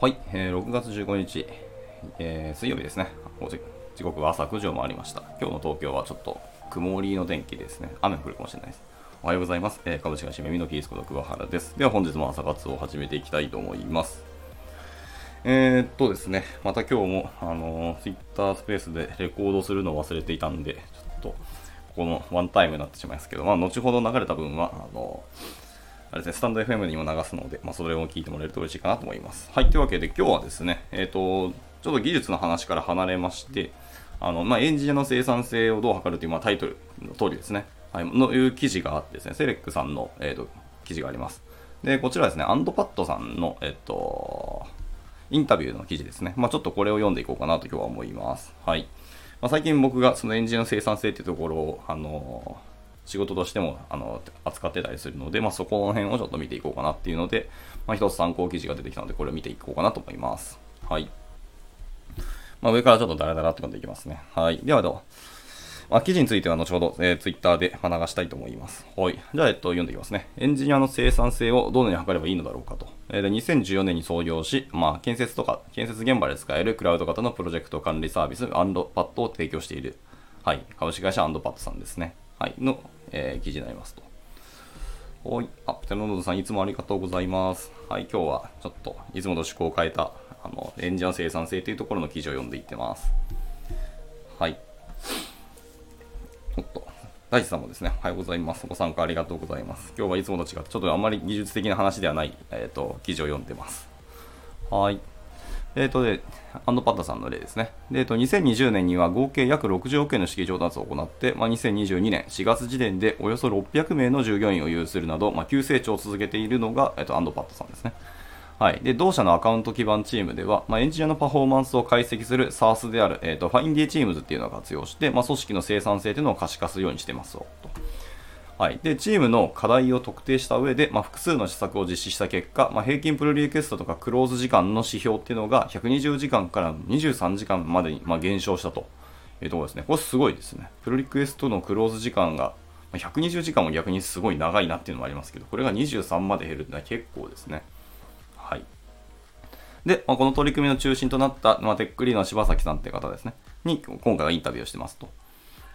はい、えー6月15日、えー水曜日ですね。時刻は朝9時を回りました。今日の東京はちょっと曇りの天気ですね。雨降るかもしれないです。おはようございます。えー株式会社耳のキースこと桑原です。では本日も朝活を始めていきたいと思います。えー、っとですね、また今日も、あのー、Twitter スペースでレコードするのを忘れていたんで、ちょっと、ここのワンタイムになってしまいますけど、まあ、後ほど流れた分は、あのーあれですね、スタンド FM にも流すので、まあ、それを聞いてもらえると嬉しいかなと思います。はい、というわけで今日はですね、えっ、と、ちょっと技術の話から離れまして、あの、まあ、エンジニアの生産性をどう測るという、まあ、タイトルの通りですね、はい、のいう記事があってですね、セレックさんの、えー、と記事があります。で、こちらですね、アンドパッドさんの、えっ、と、インタビューの記事ですね。まあ、ちょっとこれを読んでいこうかなと今日は思います。はい。まあ、最近僕がそのエンジニアの生産性っていうところを、あの仕事としてもあの扱ってたりするので、まあ、そこの辺をちょっと見ていこうかなっていうので、まあ、一つ参考記事が出てきたので、これを見ていこうかなと思います。はい。まあ、上からちょっとダラダラって読んでいきますね。はい。ではどうまあ、記事については後ほど、えー、ツイッターでまあ流したいと思います。はい。じゃあ、えっと、読んでいきますね。エンジニアの生産性をどのように測ればいいのだろうかと。えで、2014年に創業し、まあ、建設とか、建設現場で使えるクラウド型のプロジェクト管理サービス、アンドパッドを提供している、はい。株式会社アンドパッドさんですね。はい。の、えー記事になりますと。はい。あ、ペテロノードさん、いつもありがとうございます。はい。今日は、ちょっと、いつもと趣向を変えた、あの、エンジニアの生産性というところの記事を読んでいってます。はい。おっと、大地さんもですね、おはようございます。ご参加ありがとうございます。今日はいつもと違って、ちょっとあんまり技術的な話ではない、えっ、と、記事を読んでます。はい。えっ、とで、アンドパッタさんの例ですね。で、えっ、と、2020年には合計約60億円の資金調達を行って、まあ、2022年4月時点でおよそ600名の従業員を有するなど、まあ、急成長を続けているのが、えっ、と、アンドパッタさんですね。はい、で同社のアカウント基盤チームでは、まあ、エンジニアのパフォーマンスを解析する SARS である、えーと、ファインディチームズっていうのを活用して、まあ、組織の生産性というのを可視化するようにしてますと。はい、でチームの課題を特定した上で、まあ、複数の施策を実施した結果、まあ、平均プロリクエストとかクローズ時間の指標っていうのが120時間から23時間までに、まあ、減少したというところですね。これすごいですね。プロリクエストのクローズ時間がまあ120時間も逆にすごい長いなっていうのもありますけど、これが23まで減るってのは結構ですね。はい。で、まあ、この取り組みの中心となった、まあ、テックリーの柴崎さんって方ですね、に今回はインタビューをしてますと。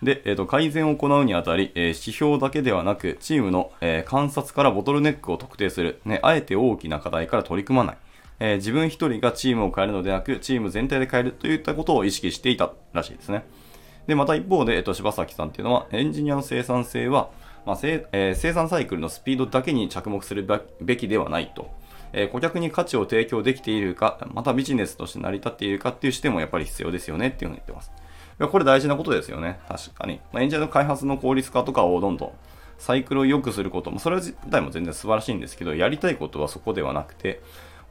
で、えー、と改善を行うにあたり、えー指標だけではなく、チームの、えー観察からボトルネックを特定する、ね、あえて大きな課題から取り組まない、えー自分一人がチームを変えるのではなく、チーム全体で変えるといったことを意識していたらしいですね。で、また一方で、えっと、柴崎さんっていうのは、エンジニアの生産性は、まあせえー生産サイクルのスピードだけに着目するべきではないと。え顧客に価値を提供できているか、またビジネスとして成り立っているかっていう視点もやっぱり必要ですよねっていうのを言ってます。これ大事なことですよね。確かに。まあ、エンジニアの開発の効率化とかをどんどんサイクルを良くすることも、それ自体も全然素晴らしいんですけど、やりたいことはそこではなくて、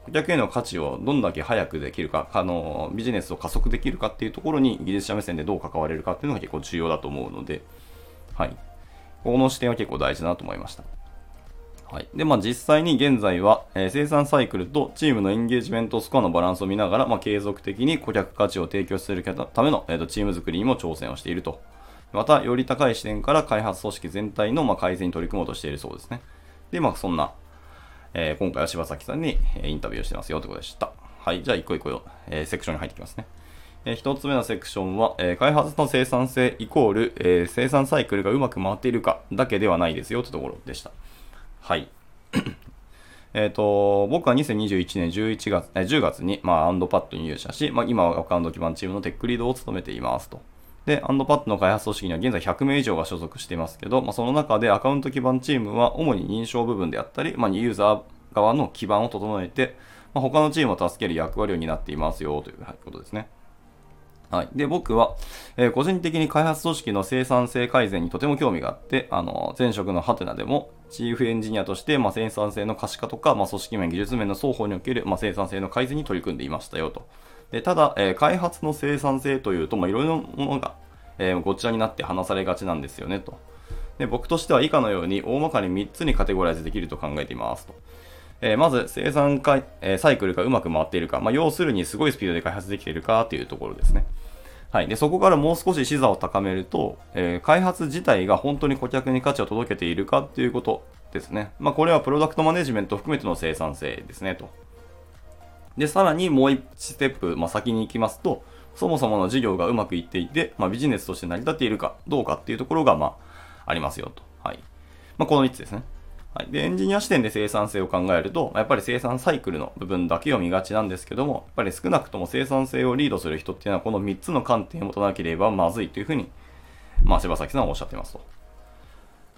顧客への価値をどんだけ早くできるか、あのビジネスを加速できるかっていうところに技術者目線でどう関われるかっていうのが結構重要だと思うので、はい。この視点は結構大事だなと思いました。はい。で、まあ実際に現在は、えー生産サイクルとチームのエンゲージメントスコアのバランスを見ながら、まあ継続的に顧客価値を提供するための、えーとチーム作りにも挑戦をしていると。また、より高い視点から開発組織全体の、まあ、改善に取り組もうとしているそうですね。で、まあそんな、えー今回は柴崎さんにえインタビューをしてますよということでした。はい。じゃあ一個一個よ、えセクションに入ってきますね。えー一つ目のセクションは、えー開発の生産性イコール、え生産サイクルがうまく回っているかだけではないですよというところでした。はい。えっと、僕は2021年11月、え10月に、まあ、アンドパッドに入社し、まあ、今はアカウント基盤チームのテックリードを務めていますと。で、アンドパッドの開発組織には現在100名以上が所属していますけど、まあ、その中でアカウント基盤チームは主に認証部分であったり、まあ、ユーザー側の基盤を整えて、まあ、他のチームを助ける役割を担っていますよということですね。はい。で、僕は、えー個人的に開発組織の生産性改善にとても興味があって、あの、前職のハテナでも、チーフエンジニアとして、まあ、生産性の可視化とか、まあ、組織面、技術面の双方における、まあ、生産性の改善に取り組んでいましたよと。でただ、えー開発の生産性というと、まあ、いろいろなものが、えーごっちゃになって話されがちなんですよねと。で僕としては以下のように大まかに3つにカテゴライズできると考えていますと。えーまず生産か、えーサイクルがうまく回っているか、まあ、要するにすごいスピードで開発できているかというところですね。はい。で、そこからもう少し視座を高めると、えー開発自体が本当に顧客に価値を届けているかっていうことですね。まあ、これはプロダクトマネジメント含めての生産性ですね、と。で、さらにもう1ステップ、まあ、先に行きますと、そもそもの事業がうまくいっていて、まあ、ビジネスとして成り立っているかどうかっていうところが、まあ、ありますよと。はい。まあ、この3つですね。はい。で、エンジニア視点で生産性を考えると、やっぱり生産サイクルの部分だけを見がちなんですけども、やっぱり少なくとも生産性をリードする人っていうのは、この3つの観点を持たなければまずいというふうに、まあ、柴崎さんはおっしゃってますと。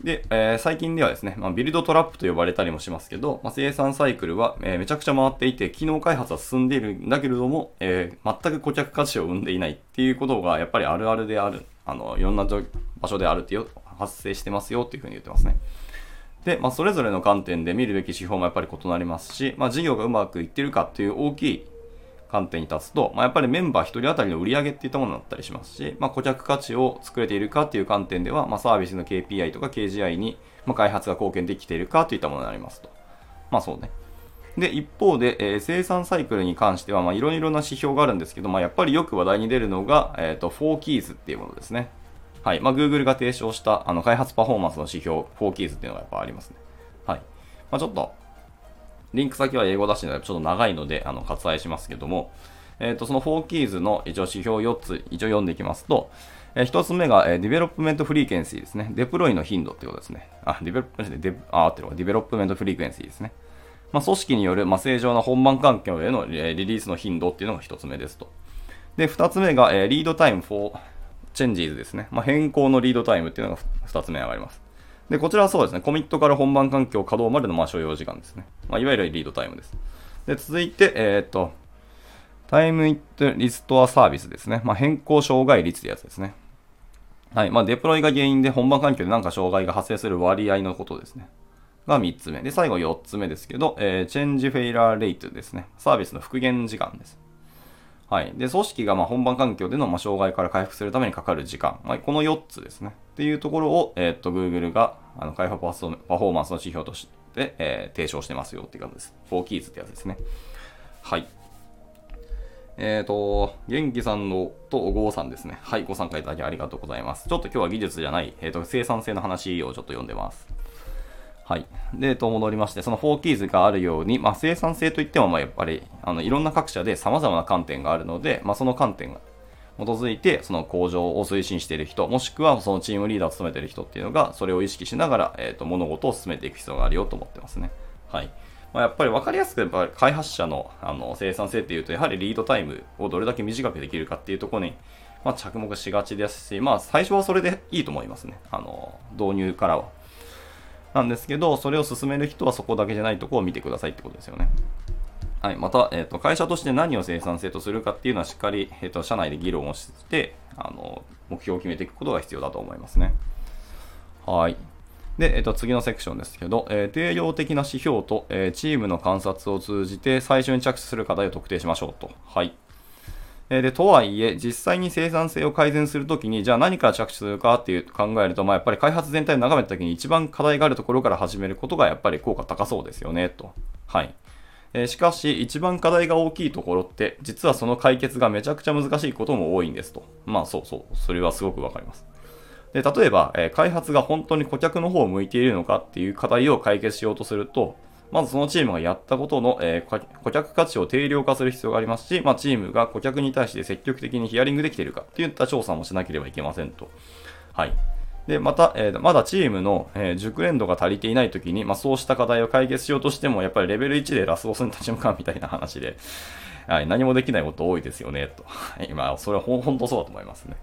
で、えー、最近ではですね、まあ、ビルドトラップと呼ばれたりもしますけど、まあ、生産サイクルは、えー、めちゃくちゃ回っていて、機能開発は進んでいるんだけれども、えー、全く顧客価値を生んでいないっていうことが、やっぱりあるあるである、あの、いろんな場所であるっていう、発生してますよっていうふうに言ってますね。で、まあ、それぞれの観点で見るべき指標もやっぱり異なりますし、まあ、事業がうまくいってるかっていう大きい観点に立つと、まあ、やっぱりメンバー1人当たりの売り上げっていったものだったりしますし、まあ、顧客価値を作れているかっていう観点では、まあ、サービスの KPI とか KGI に、ま、開発が貢献できているかといったものになりますと。まあそうね。で、一方で、えー、生産サイクルに関しては、まあ、いろいろな指標があるんですけど、まあ、やっぱりよく話題に出るのが、えっ、ー、と、4 keys っていうものですね。はい。まあ、Google が提唱した、あの、開発パフォーマンスの指標、4 keys っていうのがやっぱありますね。はい。まあ、ちょっと、リンク先は英語出してるので、ちょっと長いので、あの、割愛しますけども、えっ、ー、と、その4 keys の一応指標4つ、一応読んでいきますと、えー、1つ目が、えー、 Deployment Frequency ですね。デプロイの頻度ってことですね。あ、 Deployment、デあ、ってるわ。 Deployment Frequency ですね。まあ、組織による、まあ、正常な本番環境への、リリースの頻度っていうのが1つ目ですと。で、2つ目が、えー、 Lead Time for Changes ですね。まあ、変更のリードタイムっていうのが2つ目上がります。で、こちらはそうですね。コミットから本番環境稼働までのまあ所要時間ですね。まあ、いわゆるリードタイムです。で、続いて、えー、っと、 Time to Restore Service ですね。まあ、変更障害率ってやつですね。はい。まあ、デプロイが原因で本番環境で何か障害が発生する割合のことですね。が3つ目。で、最後4つ目ですけど、えー、 Change Failure Rate ですね。サービスの復元時間です。はい。で、組織がま本番環境でのま障害から回復するためにかかる時間。まあ、この4つですね。っていうところを、えー、っと、Google があの開発パフォーマンスの指標として、えー、提唱してますよっていう感じです。4 keys ってやつですね。はい。えっ、と、元気さんのとおごうさんですね。はい、ご参加いただきありがとうございます。ちょっと今日は技術じゃない、えっ、と、生産性の話をちょっと読んでます。はい。で、と戻りまして、その4キーズがあるように、まあ、生産性といっても、まあ、やっぱり、あの、いろんな各社で様々な観点があるので、まあ、その観点が基づいて、その向上を推進している人、もしくはそのチームリーダーを務めている人っていうのが、それを意識しながら、えっ、ー、と、物事を進めていく必要があるよと思ってますね。はい。まあ、やっぱり分かりやすくやっぱり開発者のあの生産性っていうと、やはりリードタイムをどれだけ短くできるかっていうところに、まあ、着目しがちですし、まあ、最初はそれでいいと思いますね。あの、導入からは。なんですけど、それを進める人はそこだけじゃないとこを見てくださいってことですよね。はい。また、えっ、ー、と、会社として何を生産性とするかっていうのはしっかり、えっ、ー、と、社内で議論をして、あの、目標を決めていくことが必要だと思いますね。はい。で、えっと、次のセクションですけど、えー、定量的な指標と、えー、チームの観察を通じて最初に着手する課題を特定しましょうと。はい。え、で、とはいえ、実際に生産性を改善するときに、じゃあ何から着手するかっていう考えると、まあ、やっぱり開発全体を眺めたときに一番課題があるところから始めることがやっぱり効果高そうですよね、と。はい。えしかし、一番課題が大きいところって、実はその解決がめちゃくちゃ難しいことも多いんですと。まあ、そうそう。それはすごくわかります。で、例えば、え、開発が本当に顧客の方を向いているのかっていう課題を解決しようとすると、まずそのチームがやったことの、えー、顧客価値を定量化する必要がありますし、まあ、チームが顧客に対して積極的にヒアリングできているかっていった調査もしなければいけませんと。はい。で、また、えー、まだチームの、えー、熟練度が足りていないときに、まあ、そうした課題を解決しようとしても、やっぱりレベル1でラスボスに立ち向かうみたいな話で、はい、何もできないこと多いですよね、と。はい、まあ、それは本当そうだと思いますね。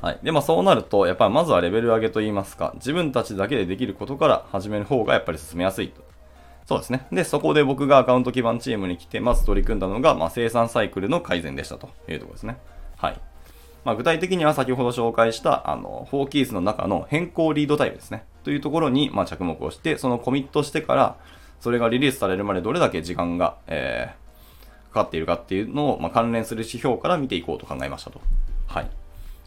はい。で、まあそうなると、やっぱりまずはレベル上げといいますか、自分たちだけでできることから始める方がやっぱり進めやすいと。そうですね。で、そこで僕がアカウント基盤チームに来て、まず取り組んだのが、まあ、生産サイクルの改善でしたというところですね。はい。まあ、具体的には先ほど紹介した、あの、4キースの中の変更リードタイプですね。というところに、まあ、着目をして、そのコミットしてから、それがリリースされるまでどれだけ時間が、えー、かかっているかっていうのを、まあ、関連する指標から見ていこうと考えましたと。はい。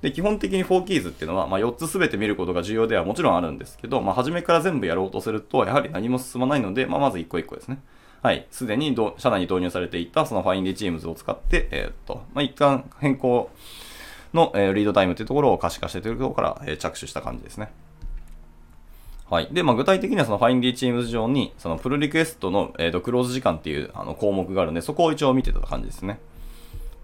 で、基本的に4キーズっていうのは、まあ、4つ全て見ることが重要ではもちろんあるんですけど、まあ、初めから全部やろうとすると、やはり何も進まないので、まあ、まず1個1個ですね。はい。すでにど社内に導入されていたその Find Teams を使って、えー、っと、まあ、一旦変更の、えー、リードタイムというところを可視化してというところから、えー、着手した感じですね。はい。で、まあ、具体的にはその Findy Teams 上に、そのプルリクエストの、えー、とクローズ時間っていうあの項目があるんで、そこを一応見てた感じですね。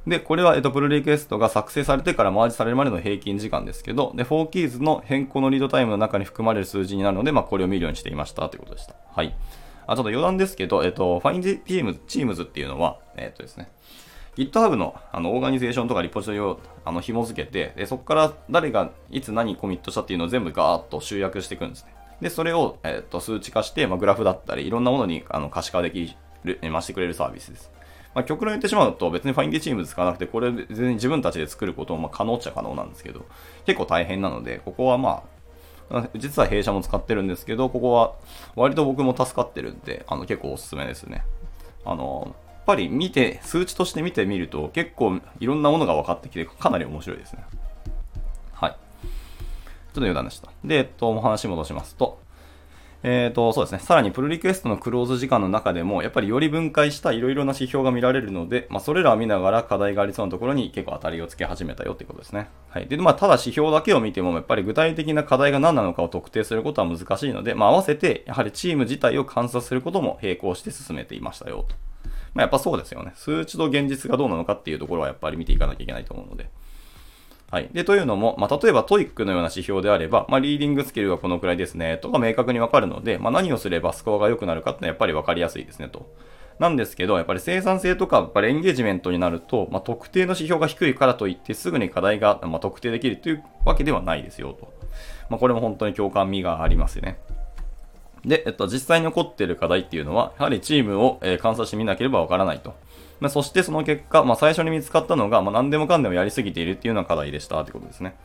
で、これは、えっと、プルリクエストが作成されてからマージされるまでの平均時間ですけど、で、4キーズの変更のリードタイムの中に含まれる数字になるので、まあ、これを見るようにしていましたということでした。はい。あ、ちょっと余談ですけど、えっと、Find Teams, Teams っていうのは、えっとですね、GitHub のあのオーガニゼーションとかリポジトリをあの紐付けてで、そこから誰がいつ何コミットしたっていうのを全部ガーッと集約していくんですね。で、それを、えっと数値化して、まあ、グラフだったり、いろんなものにあの可視化できる、増してくれるサービスです。まあ、極論言ってしまうと別にファインディチーム使わなくて、これ全然自分たちで作ることもま可能っちゃ可能なんですけど、結構大変なので、ここはまあ、実は弊社も使ってるんですけど、ここは割と僕も助かってるんで、あの結構おすすめですね。あの、やっぱり見て、数値として見てみると結構いろんなものが分かってきてかなり面白いですね。はい。ちょっと余談でした。で、えっと、お話戻しますと、えーと、そうですね。さらにプルリクエストのクローズ時間の中でも、やっぱりより分解したいろいろな指標が見られるので、まあ、それらを見ながら課題がありそうなところに結構当たりをつけ始めたよっていうことですね。はい。で、まあ、ただ指標だけを見ても、やっぱり具体的な課題が何なのかを特定することは難しいので、まあ、合わせて、やはりチーム自体を観察することも並行して進めていましたよと。まあ、やっぱそうですよね。数値と現実がどうなのかっていうところはやっぱり見ていかなきゃいけないと思うので。はい。で、というのも、まあ、例えば TOEIC のような指標であれば、まあ、リーディングスキルがこのくらいですね、とか明確にわかるので、まあ、何をすればスコアが良くなるかってのはやっぱりわかりやすいですね、と。なんですけど、やっぱり生産性とか、やっぱりエンゲージメントになると、まあ、特定の指標が低いからといって、すぐに課題が、まあ、特定できるというわけではないですよ、と。まあ、これも本当に共感味がありますよね。で、えっと、実際に起こっている課題っていうのは、やはりチームを、え、観察してみなければわからないと。まあ、そしてその結果、まあ、最初に見つかったのが、まあ、何でもかんでもやりすぎているっていうような課題でしたってことですね。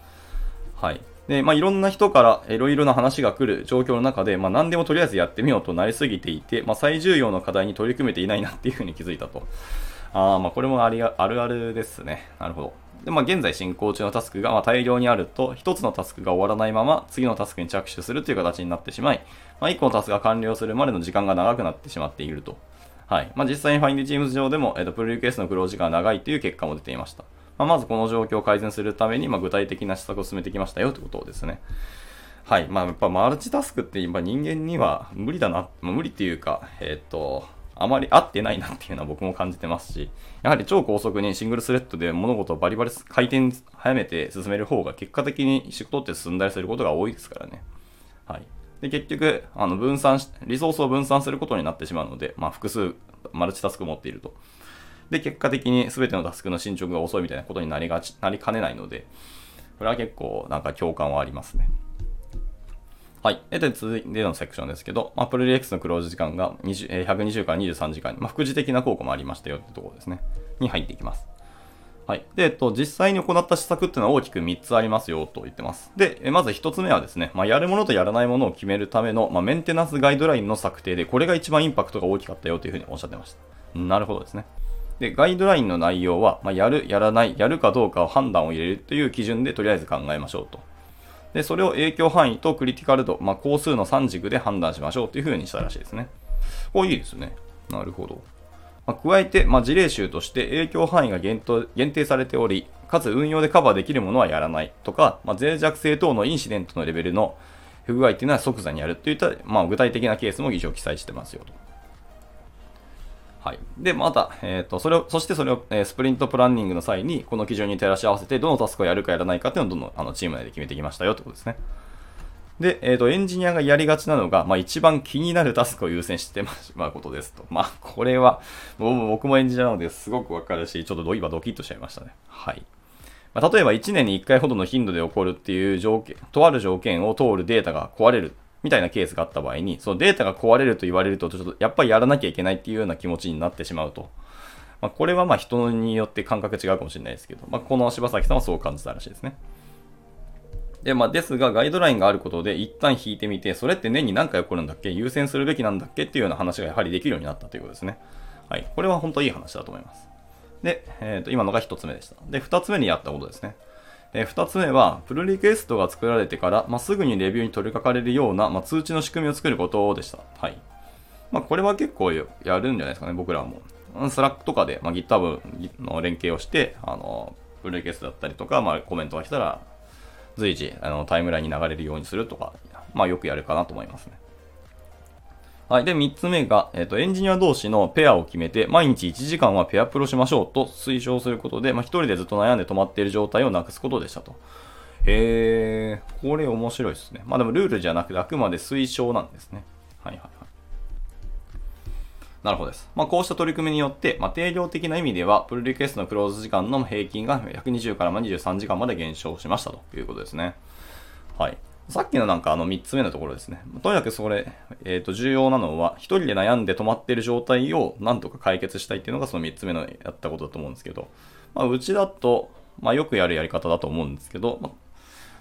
はい。で、まあ、いろんな人からいろいろな話が来る状況の中で、まあ、何でもとりあえずやってみようとなりすぎていて、まあ、最重要の課題に取り組めていないなっていうふうに気づいたと。ああ、まあ、これもありあるあるですね。なるほど。で、まあ、現在進行中のタスクがま大量にあると、1つのタスクが終わらないまま、次のタスクに着手するという形になってしまい、まあ、1個のタスクが完了するまでの時間が長くなってしまっていると。はい。まあ、実際にファインディチームズ上でも、えっ、ー、と、プルリクエストのクロー時間が長いという結果も出ていました。まあ、まずこの状況を改善するために、まあ、具体的な施策を進めてきましたよということですね。はい。まあ、やっぱマルチタスクって今人間には無理だな、まあ、無理っていうか、えっ、ー、と、あまり合ってないなっていうのは僕も感じてますし、やはり超高速にシングルスレッドで物事をバリバリ回転早めて進める方が結果的に仕事って進んだりすることが多いですからね。はい。で、結局、あの、分散し、リソースを分散することになってしまうので、まあ、複数、マルチタスクを持っていると。で、結果的に全てのタスクの進捗が遅いみたいなことになりがち、なりかねないので、これは結構、なんか共感はありますね。はい。で、続いてのセクションですけど、まあ、プルリ X のクローズ時間が20、120から23時間、まあ、副次的な効果もありましたよってところですね。に入っていきます。はい。で、えっと、実際に行った施策っていうのは大きく3つありますよと言ってます。で、まず1つ目はですね、まあ、やるものとやらないものを決めるための、まあ、メンテナンスガイドラインの策定で、これが一番インパクトが大きかったよというふうにおっしゃってました。なるほどですね。で、ガイドラインの内容は、まあ、やる、やらない、やるかどうかを判断を入れるという基準でとりあえず考えましょうと。で、それを影響範囲とクリティカル度、まあ、工数の3軸で判断しましょうというふうにしたらしいですね。これいいですね。なるほど。まあ、加えて、まあ、事例集として影響範囲が限定されており、かつ運用でカバーできるものはやらないとか、まあ、脆弱性等のインシデントのレベルの不具合っていうのは即座にやるといった、まあ、具体的なケースも議場記載してますよと。はい。で、また、えっ、ー、と、それを、そしてそれを、えー、スプリントプランニングの際に、この基準に照らし合わせて、どのタスクをやるかやらないかっていうのをどんどんあのチーム内で決めてきましたよってことですね。で、えっ、ー、と、エンジニアがやりがちなのが、まあ、一番気になるタスクを優先してしまう ことですと。まあ、これは、僕もエンジニアなのですごくわかるし、ちょっと今ドキッとしちゃいましたね。はい。まあ、例えば1年に1回ほどの頻度で起こるっていう条件、とある条件を通るデータが壊れるみたいなケースがあった場合に、そのデータが壊れると言われると、ちょっとやっぱりやらなきゃいけないっていうような気持ちになってしまうと。まあ、これはまあ人によって感覚違うかもしれないですけど、まあ、この柴崎さんはそう感じたらしいですね。で、まあ、ですが、ガイドラインがあることで、一旦引いてみて、それって年に何回起こるんだっけ？優先するべきなんだっけ？っていうような話がやはりできるようになったということですね。はい。これは本当いい話だと思います。で、えっ、ー、と、今のが一つ目でした。で、二つ目にやったことですね。えー、二つ目は、プルリクエストが作られてから、まあ、すぐにレビューに取り掛かれるような、まあ、通知の仕組みを作ることでした。はい。まあ、これは結構やるんじゃないですかね、僕らも。 Slack とかで、まあ、GitHub の連携をして、あの、プルリクエストだったりとか、まあ、コメントが来たら、随時あのタイムラインに流れるようにするとかまあよくやるかなと思いますね。はい。で、3つ目が、えっ、ー、と、エンジニア同士のペアを決めて、毎日1時間はペアプロしましょうと推奨することで、まあ、1人でずっと悩んで止まっている状態をなくすことでしたと。へー、これ面白いですね。まあでもルールじゃなくて、あくまで推奨なんですね。はいはい。なるほどです。まあ、こうした取り組みによって、まあ、定量的な意味では、プルリクエストのクローズ時間の平均が120から23時間まで減少しましたということですね。はい。さっきのなんかあの3つ目のところですね。とにかくそれ、えっ、ー、と、重要なのは、一人で悩んで止まっている状態をなんとか解決したいっていうのがその3つ目のやったことだと思うんですけど、まあ、うちだと、まあ、よくやるやり方だと思うんですけど、まあ、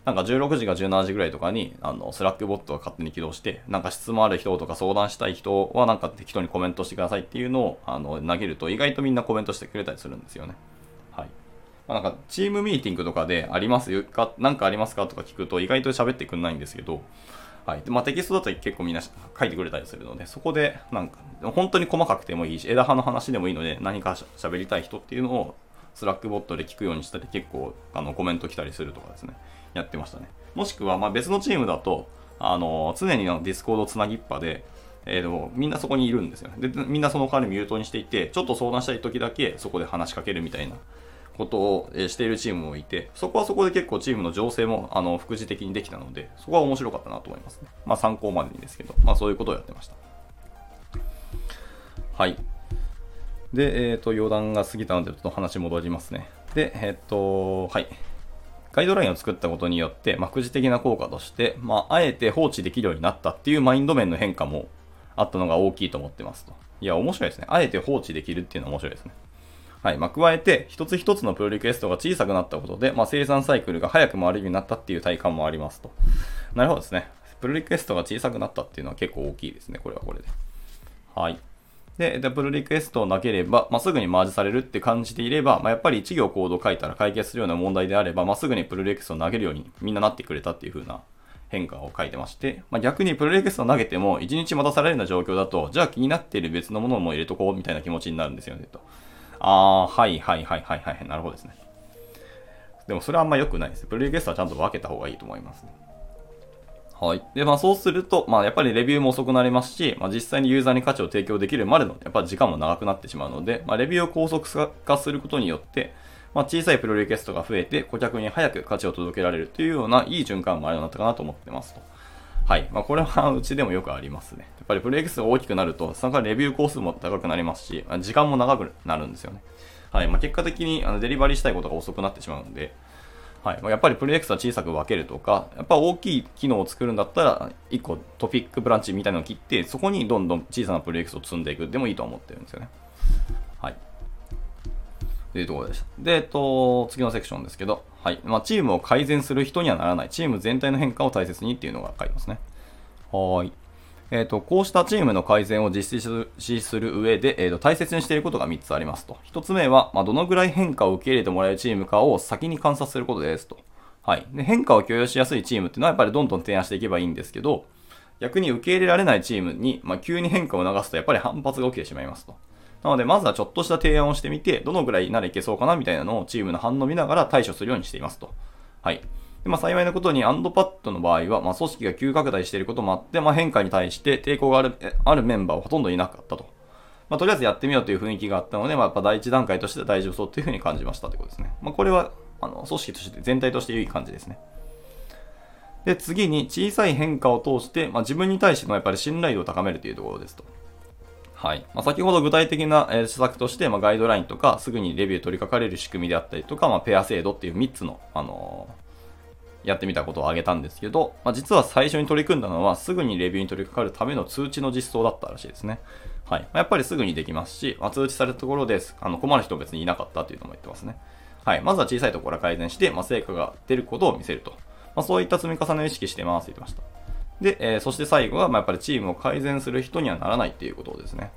なんか16時か17時ぐらいとかに、あの、 Slackbot が勝手に起動して、なんか質問ある人とか相談したい人はなんか適当にコメントしてくださいっていうのを、あの、投げると意外とみんなコメントしてくれたりするんですよね。はい。まあ、なんかチームミーティングとかでありますか何かありますかとか聞くと意外と喋ってくんないんですけど、はい。でまあ、テキストだと結構みんな書いてくれたりするので、そこでなんか本当に細かくてもいいし、枝葉の話でもいいので何か喋りたい人っていうのをSlackbot で聞くようにしたり結構あのコメント来たりするとかですね、やってましたね。もしくはま別のチームだと、あの常にの Discord つなぎっぱで、えーと、みんなそこにいるんですよね。で、みんなその代わりミュートにしていて、ちょっと相談したい時だけそこで話しかけるみたいなことをしているチームもいて、そこはそこで結構チームの醸成もあの副次的にできたので、そこは面白かったなと思いますね。まあ参考までにですけど、まあそういうことをやってました。はい。で、えっ、ー、と、余談が過ぎたので、ちょっと話戻りますね。で、えっ、ー、と、はい。ガイドラインを作ったことによって、まあ、副次的な効果として、まあ、あえて放置できるようになったっていうマインド面の変化もあったのが大きいと思ってますと。いや、面白いですね。あえて放置できるっていうのは面白いですね。はい。まあ、加えて、一つ一つのプロリクエストが小さくなったことで、まあ、生産サイクルが早く回るようになったっていう体感もありますと。なるほどですね。プロリクエストが小さくなったっていうのは結構大きいですね。これはこれで。はい。で、でプルリクエストをなければ、まあ、すぐにマージされるって感じていれば、まあ、やっぱり1行コード書いたら解決するような問題であれば、まあ、すぐにプルリクエストを投げるようにみんななってくれたっていう風な変化を書いてまして、まあ、逆にプルリクエストを投げても1日待たされるような状況だと、じゃあ気になっている別のものも入れとこうみたいな気持ちになるんですよね、と。ああ、はいはいはいはいはい。なるほどですね。でもそれはあんま良くないです。プレイゲストはちゃんと分けた方がいいと思いますね。はい。で、まあそうすると、まあやっぱりレビューも遅くなりますし、まあ実際にユーザーに価値を提供できるまでの、やっぱり時間も長くなってしまうので、まあレビューを高速化することによって、まあ小さいプロリクエストが増えて、顧客に早く価値を届けられるというようないい循環もあるようになったかなと思ってますと。はい。まあ、これはうちでもよくありますね。やっぱりプレイクスが大きくなると、そのからレビュー工数も高くなりますし、時間も長くなるんですよね。はい。まあ、結果的にあのデリバリーしたいことが遅くなってしまうので、はい。やっぱりプレイクスは小さく分けるとか、やっぱ大きい機能を作るんだったら、1個トピックブランチみたいなのを切って、そこにどんどん小さなプレイクスを積んでいくでもいいと思ってるんですよね。はい。というところでした。で、えっと、次のセクションですけど、はい。まあ、チームを改善する人にはならない。チーム全体の変化を大切にっていうのが書いてますね。はい。えっ、ー、と、こうしたチームの改善を実施する上で、えーと、大切にしていることが3つありますと。1つ目は、まあ、どのぐらい変化を受け入れてもらえるチームかを先に観察することですと。はい。で、変化を許容しやすいチームっていうのはやっぱりどんどん提案していけばいいんですけど、逆に受け入れられないチームに、まあ、急に変化を流すとやっぱり反発が起きてしまいますと。なので、まずはちょっとした提案をしてみて、どのぐらいならいけそうかなみたいなのをチームの反応を見ながら対処するようにしていますと。はい。でまあ、幸いなことに、アンドパッドの場合は、まあ、組織が急拡大していることもあって、まあ、変化に対して抵抗があるあるメンバーはほとんどいなかったと。まあ、とりあえずやってみようという雰囲気があったので、まあ、やっぱ第一段階として大丈夫そうというふうに感じましたということですね。まあ、これは、あの、組織として全体として良い感じですね。で、次に小さい変化を通して、まあ、自分に対してのやっぱり信頼度を高めるというところですと。はい。まあ、先ほど具体的な、え施策として、ま、ガイドラインとか、すぐにレビュー取り掛かれる仕組みであったりとか、ま、ペア制度っていう3つの、あのーやってみたことを挙げたんですけど、まあ、実は最初に取り組んだのはすぐにレビューに取り掛かるための通知の実装だったらしいですね。はい。まあ、やっぱりすぐにできますし、まあ、通知されたところです。あの困る人別にいなかったというのも言ってますね。はい。まずは小さいところから改善して、まあ、成果が出ることを見せると。まあ、そういった積み重ねを意識してますと言ってました。で、えー、そして最後は、まあ、やっぱりチームを改善する人にはならないっていうことですね。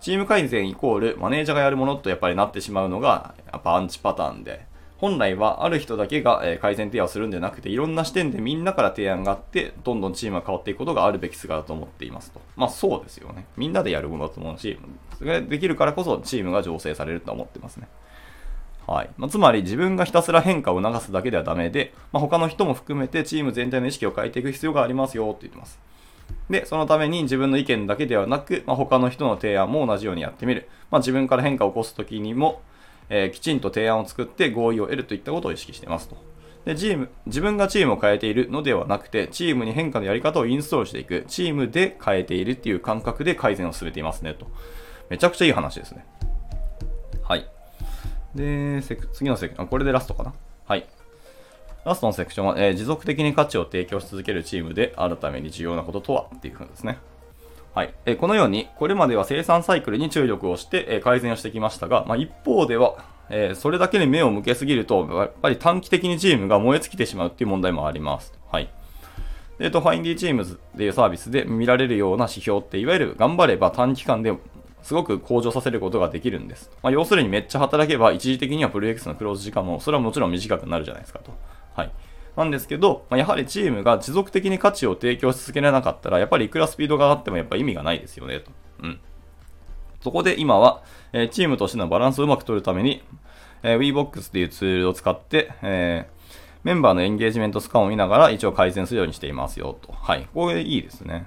チーム改善イコールマネージャーがやるものとやっぱりなってしまうのが、やっぱアンチパターンで、本来はある人だけが改善提案をするんじゃなくて、いろんな視点でみんなから提案があって、どんどんチームが変わっていくことがあるべき姿だと思っていますと。まあそうですよね。みんなでやるものだと思うし、それができるからこそチームが醸成されると思ってますね。はいまあ、つまり自分がひたすら変化を促すだけではダメで、まあ、他の人も含めてチーム全体の意識を変えていく必要がありますよって言ってます。で、そのために自分の意見だけではなく、まあ、他の人の提案も同じようにやってみる。まあ、自分から変化を起こすときにも、えー、きちんと提案を作って合意を得るといったことを意識していますと。で、チーム、自分がチームを変えているのではなくて、チームに変化のやり方をインストールしていく、チームで変えているっていう感覚で改善を進めていますねと。めちゃくちゃいい話ですね。はい。で、次のセクション、これでラストかな？はい。ラストのセクションは、えー、持続的に価値を提供し続けるチームであるために重要なこととは？っていうふうですね。はい。え、このように、これまでは生産サイクルに注力をして、え、改善をしてきましたが、まあ、一方では、えそれだけに目を向けすぎると、やっぱり短期的にチームが燃え尽きてしまうっていう問題もあります。はい。えっ、と、ファインディチームズっていうサービスで見られるような指標って、いわゆる頑張れば短期間ですごく向上させることができるんです。まあ、要するにめっちゃ働けば一時的にはプロエクスのクローズ時間も、それはもちろん短くなるじゃないですかと。はい。なんですけど、まあ、やはりチームが持続的に価値を提供し続けられなかったら、やっぱりいくらスピードが上がってもやっぱ意味がないですよね、と。うん。そこで今は、えー、チームとしてのバランスをうまく取るために、えー、WeBox っていうツールを使って、えー、メンバーのエンゲージメントスカンを見ながら一応改善するようにしていますよ、と。はい。これいいですね。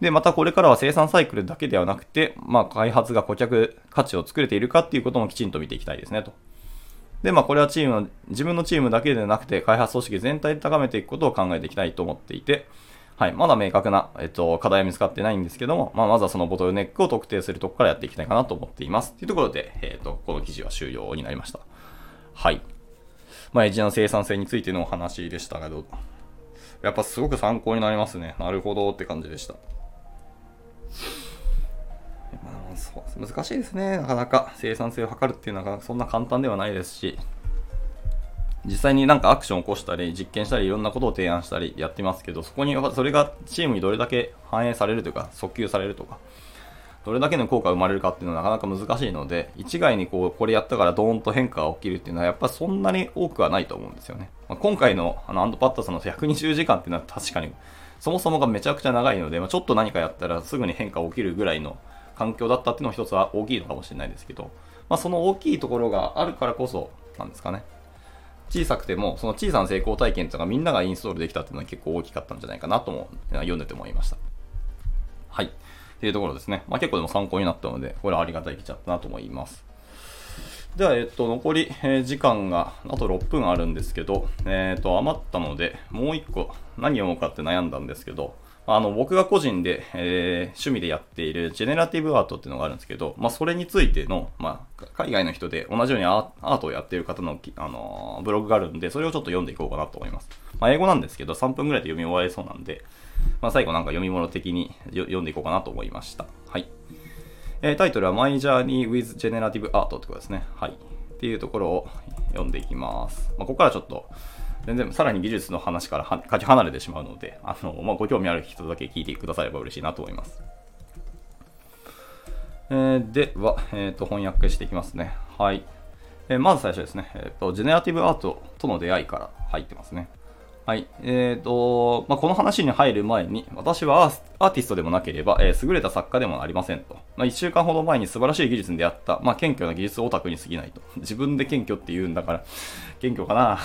で、またこれからは生産サイクルだけではなくて、まあ、開発が顧客価値を作れているかっていうこともきちんと見ていきたいですね、と。で、まあ、これはチームの、自分のチームだけでなくて、開発組織全体で高めていくことを考えていきたいと思っていて、はい、まだ明確な、えっと、課題は見つかってないんですけども、まあ、まずはそのボトルネックを特定するとこからやっていきたいかなと思っています。というところで、えっと、この記事は終了になりました。はい。まあ、エッジの生産性についてのお話でしたけど、やっぱすごく参考になりますね。なるほどって感じでした。そう難しいですね、なかなか生産性を図るっていうのはそんな簡単ではないですし、実際になんかアクションを起こしたり、実験したり、いろんなことを提案したりやってますけど、そこにそれがチームにどれだけ反映されるというか、訴求されるとか、どれだけの効果が生まれるかっていうのはなかなか難しいので、一概にこう、これやったからドーンと変化が起きるっていうのは、やっぱそんなに多くはないと思うんですよね。まあ、今回のあのアンドパッドさんの120時間っていうのは確かに、そもそもがめちゃくちゃ長いので、まあ、ちょっと何かやったらすぐに変化が起きるぐらいの環境だったっていうのも一つは大きいのかもしれないですけど、まあ、その大きいところがあるからこそなんですかね。小さくても、その小さな成功体験とかみんながインストールできたっていうのは結構大きかったんじゃないかなとも読んでて思いました。はい。っていうところですね。まあ、結構でも参考になったので、これはありがたい記事だったなと思います。では、えっと、残り、え、時間があと6分あるんですけど、えっ、と、余ったので、もう1個何読もうかって悩んだんですけど、あの、僕が個人で、えー、趣味でやっているジェネラティブアートっていうのがあるんですけど、まあ、それについての、まあ、海外の人で同じようにアートをやっている方の、あのー、ブログがあるんで、それをちょっと読んでいこうかなと思います。まあ、英語なんですけど、3分ぐらいで読み終わりそうなんで、まあ、最後なんか読み物的に読んでいこうかなと思いました。はい。えー、タイトルは My Journey with Generative Art ってことですね。はい。っていうところを読んでいきます。まあ、ここからちょっと、全然さらに技術の話からかけ離れてしまうので、あの、まあ、ご興味ある人だけ聞いてくだされば嬉しいなと思います。えー、では、え、ー、と、翻訳していきますね。はい。えー、まず最初ですね、えっ、と、ジェネラティブアートとの出会いから入ってますね。はい。えっ、ー、と、まあ、この話に入る前に、私はアーティストでもなければ、えー、優れた作家でもありませんと。まあ、1週間ほど前に素晴らしい技術に出会った、まあ、謙虚な技術オタクに過ぎないと。自分で謙虚って言うんだから、謙虚かな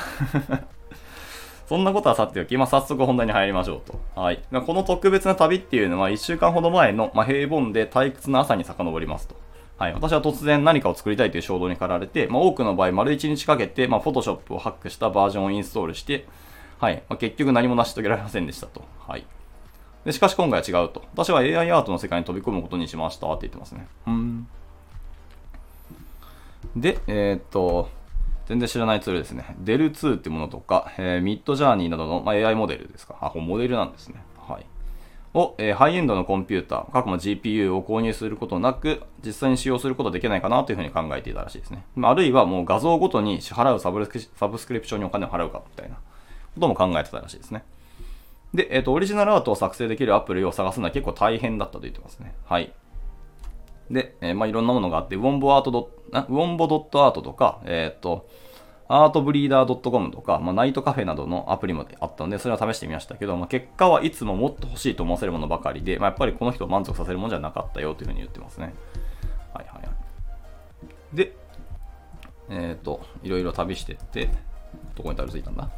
そんなことはさておき、まあ、早速本題に入りましょうと。はい。まあこの特別な旅っていうのは、1週間ほど前の、まあ、平凡で退屈な朝に遡りますと。はい。私は突然何かを作りたいという衝動に駆られて、まあ、多くの場合、丸1日かけて、まあ、フォトショップをハックしたバージョンをインストールして、はい。まあ、結局何も成し遂げられませんでしたと。はい。で、しかし今回は違うと。私は AI アートの世界に飛び込むことにしましたって言ってますね。うん。で、えー、っと、全然知らないツールですね。デル2ってものとか、えー、ミッドジャーニーなどの、まあ、AI モデルですか。あ、これモデルなんですね。はい。を、えー、ハイエンドのコンピューター、過去の GPU を購入することなく、実際に使用することはできないかなというふうに考えていたらしいですね。あるいはもう画像ごとに支払うサブサブスクリプションにお金を払うかみたいなことも考えてたらしいですね。で、えっ、ー、と、オリジナルアートを作成できるアプリを探すのは結構大変だったと言ってますね。はい。で、えー、まあいろんなものがあって、ウォンボアートドウォンボドットアートとか、えっ、と、アートブリーダー .com とか、まあ、ナイトカフェなどのアプリもあったので、それは試してみましたけど、まあ、結果はいつももっと欲しいと思わせるものばかりで、まあ、やっぱりこの人を満足させるものじゃなかったよというふうに言ってますね。はいはいはい。で、えっ、と、いろいろ旅してって、どこにたどり着いたんだ？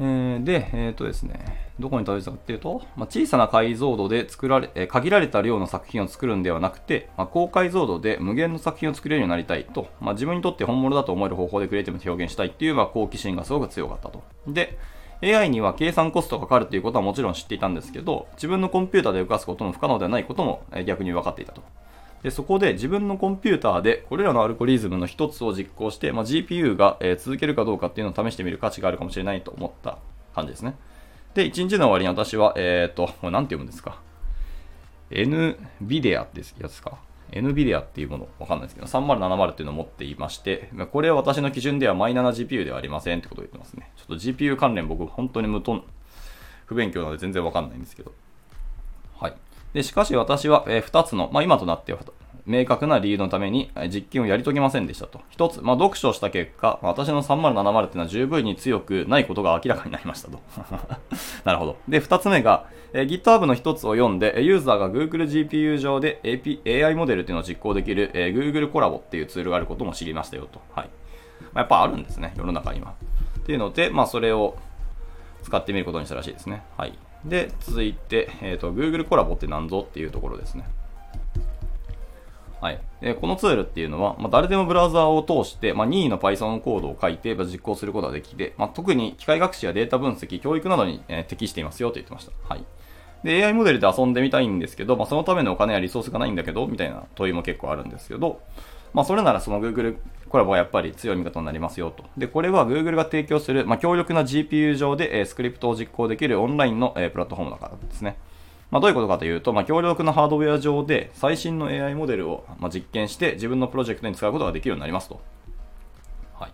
えー、で、えっ、ー、とですね、どこにたどり着いたかっていうと、まあ、小さな解像度で作られ、え、限られた量の作品を作るんではなくて、まあ、高解像度で無限の作品を作れるようになりたいと、まあ、自分にとって本物だと思える方法でクリエイティブに表現したいっていう、まあ、好奇心がすごく強かったと。で、AI には計算コストがかかるということはもちろん知っていたんですけど、自分のコンピューターで動かすことも不可能ではないことも逆に分かっていたと。でそこで自分のコンピューターでこれらのアルゴリズムの一つを実行して、まあ、GPU が、え続けるかどうかっていうのを試してみる価値があるかもしれないと思った感じですね。で、1日の終わりに私は、えっ、ー、と、これ何て読むんですか ?NVIDIA ってやつか？NVIDIA っていうもの、わかんないですけど、3070っていうのを持っていまして、これは私の基準ではマイナーな GPU ではありませんってことを言ってますね。ちょっと GPU 関連僕本当に無頓、不勉強なので全然わかんないんですけど。で、しかし私は、えー、2つの、まあ今となっては明確な理由のために実験をやり遂げませんでしたと。一つ、まあ、読書した結果、私の3070っていうのは十分に強くないことが明らかになりましたと。なるほど。で、二つ目が、え GitHub の一つを読んで、ユーザーが Google GPU 上で AP AI モデルっていうのを実行できる、え Google コラボっていうツールがあることも知りましたよと。はい。まあ、やっぱあるんですね、世の中には。っていうので、まあ、それを使ってみることにしたらしいですね。はい。で、続いて、えっ、ー、と、Google コラボって何ぞっていうところですね。はい。でこのツールっていうのは、まあ、誰でもブラウザーを通して、まあ、任意の Python コードを書いてま実行することができて、まあ、特に機械学習やデータ分析、教育などに、えー、適していますよと言ってました。はい。で、AI モデルで遊んでみたいんですけど、まあ、そのためのお金やリソースがないんだけど、みたいな問いも結構あるんですけど、まあ、それならその Google コラボはやっぱり強い味方になりますよと。で、これは Google が提供する、まあ、強力な GPU 上で、え、スクリプトを実行できるオンラインの、え、プラットフォームだからですね。まあ、どういうことかというと、まあ、強力なハードウェア上で最新の AI モデルを、ま実験して自分のプロジェクトに使うことができるようになりますと。はい。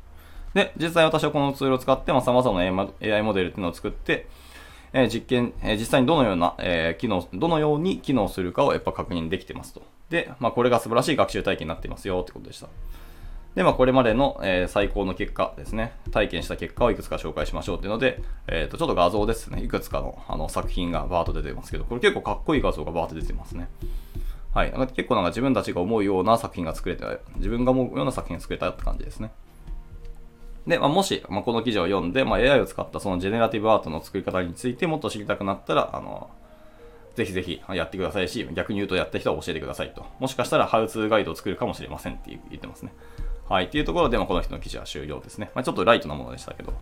で、実際私はこのツールを使って、まあ、様々な AI モデルっていうのを作って、え、実験、え、実際にどのような、え、機能、どのように機能するかをやっぱ確認できてますと。で、まあ、これが素晴らしい学習体験になっていますよってことでした。で、まあ、これまでの、えー、最高の結果ですね、体験した結果をいくつか紹介しましょうっていうので、えっ、ー、と、ちょっと画像ですね、いくつかのあの作品がバーッと出てますけど、これ結構かっこいい画像がバーッと出てますね。はい。結構なんか自分たちが思うような作品が作れて、自分が思うような作品が作れたって感じですね。で、まあ、もし、まあ、この記事を読んで、まあ、AI を使ったそのジェネラティブアートの作り方についてもっと知りたくなったら、あの、ぜひぜひやってくださいし、逆に言うとやった人は教えてくださいと。もしかしたら、ハウツーガイドを作るかもしれませんって言ってますね。はい。っていうところで、まあ、この人の記事は終了ですね。まあ、ちょっとライトなものでしたけど。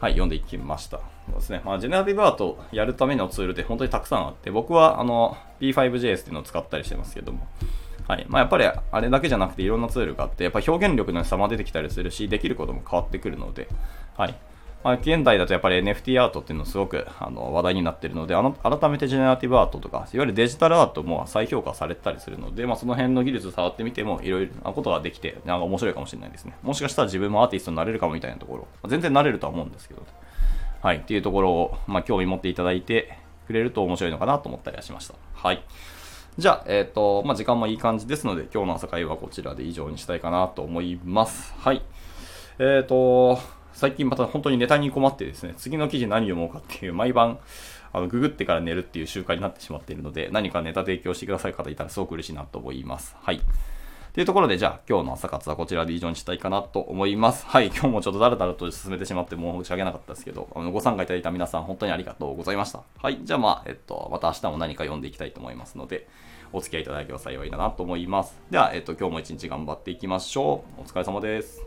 はい、読んでいきました。そうですね。まあ、ジェネラティブアートをやるためのツールって本当にたくさんあって、僕はあの P5JS っていうのを使ったりしてますけども、はい。まあ、やっぱりあれだけじゃなくていろんなツールがあって、やっぱ表現力の差も出てきたりするし、できることも変わってくるので、はい。まあ、現代だとやっぱり NFT アートっていうのすごくあの話題になってるのであの、改めてジェネラティブアートとか、いわゆるデジタルアートも再評価されたりするので、まあ、その辺の技術を触ってみてもいろいろなことができて、なんか面白いかもしれないですね。もしかしたら自分もアーティストになれるかもみたいなところ、まあ、全然なれるとは思うんですけど、はい、っていうところを、まあ、興味持っていただいてくれると面白いのかなと思ったりはしました。はい。じゃあ、えっ、ー、と、まあ、時間もいい感じですので、今日の朝会はこちらで以上にしたいかなと思います。はい。えっ、ー、と、最近また本当にネタに困ってですね、次の記事何読もうかっていう毎晩、あのググってから寝るっていう習慣になってしまっているので、何かネタ提供してくださる方いたらすごく嬉しいなと思います。はい。というところで、じゃあ今日の朝活はこちらで以上にしたいかなと思います。はい、今日もちょっとだらだらと進めてしまって申し訳なかったですけど、あのご参加いただいた皆さん本当にありがとうございました。はい、じゃあまあ、えっと、また明日も何か読んでいきたいと思いますので、お付き合いいただければ幸いだなと思います。では、えっと、今日も一日頑張っていきましょう。お疲れ様です。